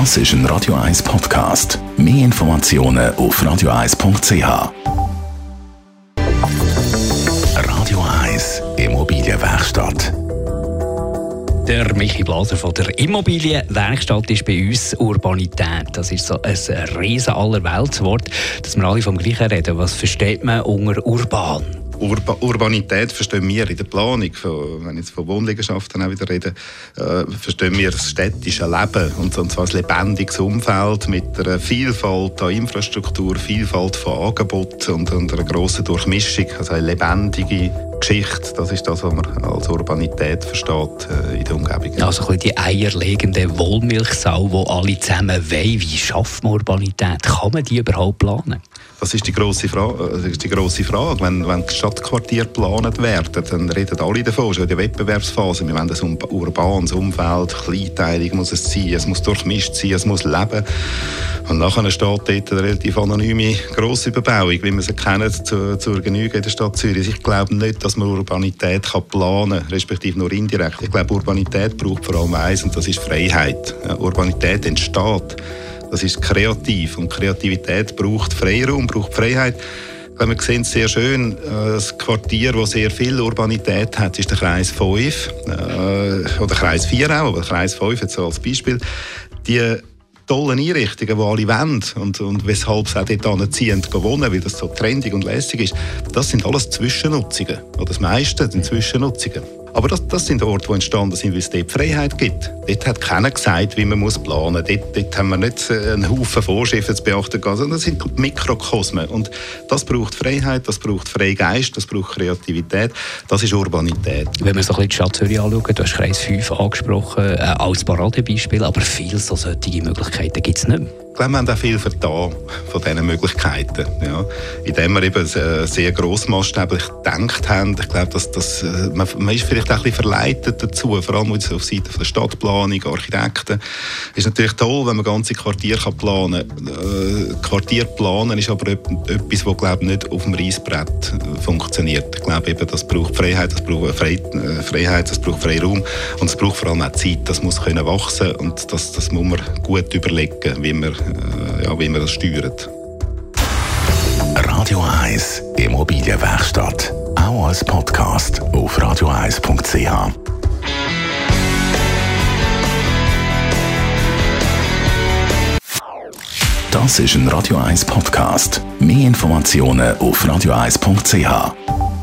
Das ist ein Radio 1 Podcast. Mehr Informationen auf radio1.ch. Radio 1 Immobilienwerkstatt. Der Michi Blaser von der Immobilienwerkstatt ist bei uns Urbanität. Das ist so ein riesen Allerweltswort, dass wir alle vom Gleichen reden. Was versteht man unter urban? Urba Urbanität verstehen wir in der Planung, wenn ich jetzt von Wohnliegenschaften auch wieder rede, äh, verstehen wir das städtische Leben und, und zwar ein lebendiges Umfeld mit einer Vielfalt an Infrastruktur, Vielfalt von Angeboten und, und einer grossen Durchmischung, also eine lebendige Geschichte, das ist das, was man als Urbanität versteht äh, in der Umgebung. Also die eierlegende Wollmilchsau, die alle zusammen wollen. Wie schafft man Urbanität? Kann man die überhaupt planen? Das ist die grosse Frage. Das ist die grosse Frage. Wenn, wenn Stadtquartiere geplant werden, dann reden alle davon, schon in der Wettbewerbsphase, wir wollen ein urbanes Umfeld, kleinteilig muss es sein, es muss durchmischt sein, es muss leben. Und nachher steht dort eine relativ anonyme Grossüberbauung, wie wir sie kennen, zu, zur Genüge in der Stadt Zürich. Ich glaube nicht, dass man Urbanität kann planen kann, respektive nur indirekt. Ich glaube, Urbanität braucht vor allem eins, und das ist Freiheit. Urbanität entsteht das ist kreativ und Kreativität braucht Freiraum, braucht Freiheit. Wir sehen sehr schön, äh, das Quartier, das sehr viel Urbanität hat, ist der Kreis 5, äh, oder Kreis 4 auch, aber Kreis 5 jetzt als Beispiel. Die tollen Einrichtungen, die alle wollen und, und weshalb sie auch dort ziehen, wohnen, weil das so trendig und lässig ist, das sind alles Zwischennutzungen. Oder das meiste sind Zwischennutzungen. Aber das, das sind Orte, die entstanden sind, weil es dort Freiheit gibt. Dort hat keiner gesagt, wie man muss planen muss. Dort, dort haben wir nicht äh, einen Haufen Vorschriften zu beachten, sondern das sind Mikrokosmen. Und das braucht Freiheit, das braucht Freigeist, das braucht Kreativität. Das ist Urbanität. Wenn wir so ein bisschen die Stadt Zürich anschauen, du hast Kreis 5 angesprochen, äh, als Paradebeispiel, aber viele so solche Möglichkeiten gibt es nicht mehr. Ich glaube, wir haben auch viel vertan von diesen Möglichkeiten. Ja. Indem wir eben sehr grossmaßstäblich gedacht haben. Ich glaube, dass, dass, äh, man, man ist vielleicht auch ein bisschen verleitet dazu, vor allem auf Seite der Stadtplanung, Architekten. Es ist natürlich toll, wenn man ganze Quartiere kann planen kann. Äh, Quartier planen ist aber etwas, das glaube nicht auf dem Reisbrett äh, funktioniert. Ich glaube eben, das braucht Freiheit, das braucht Freiheit, das braucht Freiraum und es braucht vor allem auch Zeit. Das muss können wachsen und das, das muss man gut überlegen, wie man äh, ja, wie man das steuert. Radio 1 Immobilienwerkstatt. Auch als Podcast auf radio1.ch. Das ist ein Radio 1 Podcast. Mehr Informationen auf radio1.ch.